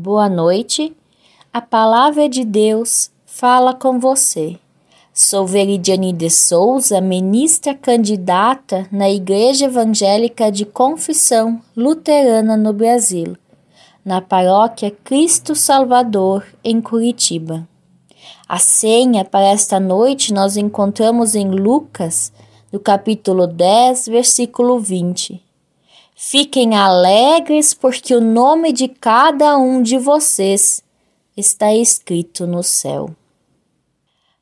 Boa noite. A palavra de Deus fala com você. Sou Veridiane de Souza, ministra candidata na Igreja Evangélica de Confissão Luterana no Brasil, na paróquia Cristo Salvador, em Curitiba. A senha para esta noite nós encontramos em Lucas, no capítulo 10, versículo 20. Fiquem alegres, porque o nome de cada um de vocês está escrito no céu.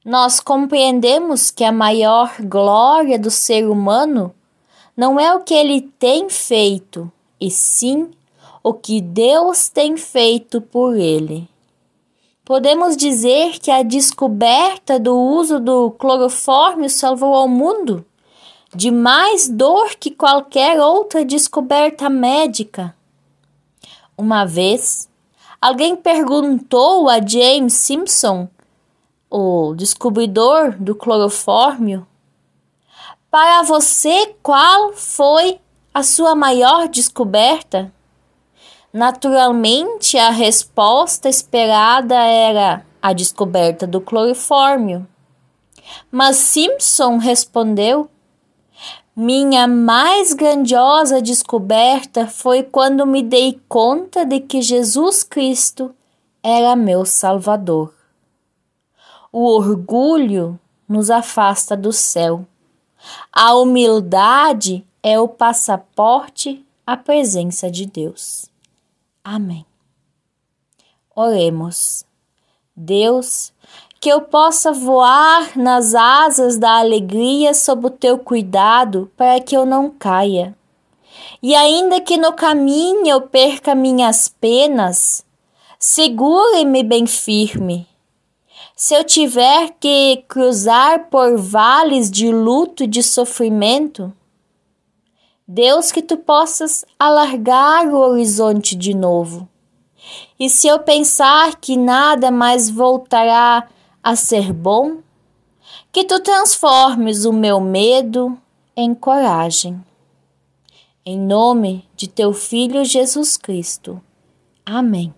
Nós compreendemos que a maior glória do ser humano não é o que ele tem feito, e sim o que Deus tem feito por ele. Podemos dizer que a descoberta do uso do clorofórmio salvou ao mundo de mais dor que qualquer outra descoberta médica. Uma vez, alguém perguntou a James Simpson, o descobridor do clorofórmio, para você qual foi a sua maior descoberta? Naturalmente, a resposta esperada era a descoberta do clorofórmio. Mas Simpson respondeu minha mais grandiosa descoberta foi quando me dei conta de que Jesus Cristo era meu Salvador. O orgulho nos afasta do céu. A humildade é o passaporte à presença de Deus. Amém. Oremos. Deus, que eu possa voar nas asas da alegria sob o teu cuidado, para que eu não caia. E ainda que no caminho eu perca minhas penas, segure-me bem firme. Se eu tiver que cruzar por vales de luto e de sofrimento, Deus, que tu possas alargar o horizonte de novo. E se eu pensar que nada mais voltará a ser bom, que tu transformes o meu medo em coragem. Em nome de teu Filho Jesus Cristo. Amém.